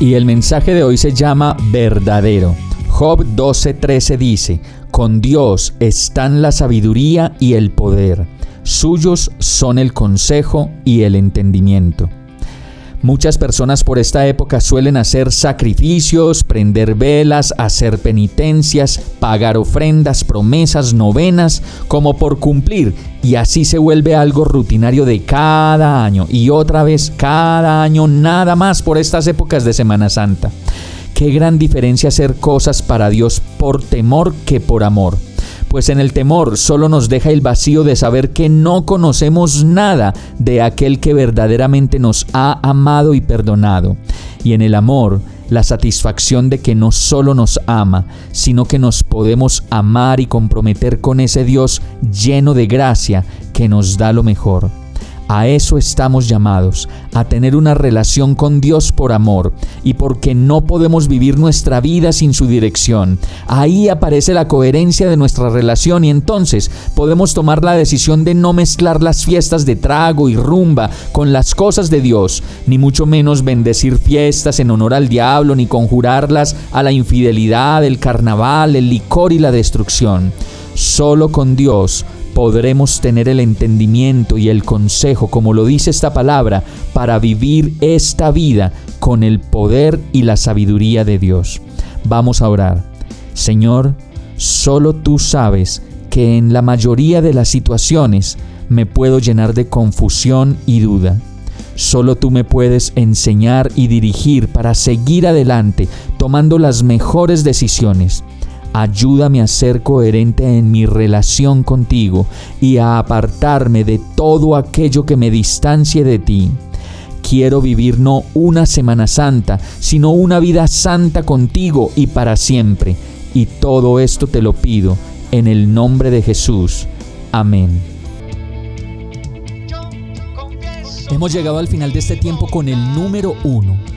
Y el mensaje de hoy se llama verdadero. Job 12:13 dice, con Dios están la sabiduría y el poder Suyos son el consejo y el entendimiento. Muchas personas por esta época suelen hacer sacrificios, prender velas, hacer penitencias, pagar ofrendas, promesas, novenas, como por cumplir, y así se vuelve algo rutinario de cada año. Y otra vez cada año nada más por estas épocas de Semana Santa. Qué gran diferencia hacer cosas para Dios por temor que por amor pues en el temor solo nos deja el vacío de saber que no conocemos nada de aquel que verdaderamente nos ha amado y perdonado. Y en el amor, la satisfacción de que no solo nos ama, sino que nos podemos amar y comprometer con ese Dios lleno de gracia que nos da lo mejor. A eso estamos llamados, a tener una relación con Dios por amor y porque no podemos vivir nuestra vida sin su dirección. Ahí aparece la coherencia de nuestra relación y entonces podemos tomar la decisión de no mezclar las fiestas de trago y rumba con las cosas de Dios, ni mucho menos bendecir fiestas en honor al diablo, ni conjurarlas a la infidelidad, el carnaval, el licor y la destrucción. Solo con Dios podremos tener el entendimiento y el consejo, como lo dice esta palabra, para vivir esta vida con el poder y la sabiduría de Dios. Vamos a orar. Señor, solo tú sabes que en la mayoría de las situaciones me puedo llenar de confusión y duda. Solo tú me puedes enseñar y dirigir para seguir adelante tomando las mejores decisiones. Ayúdame a ser coherente en mi relación contigo y a apartarme de todo aquello que me distancie de ti. Quiero vivir no una Semana Santa, sino una vida santa contigo y para siempre. Y todo esto te lo pido en el nombre de Jesús. Amén. Hemos llegado al final de este tiempo con el número uno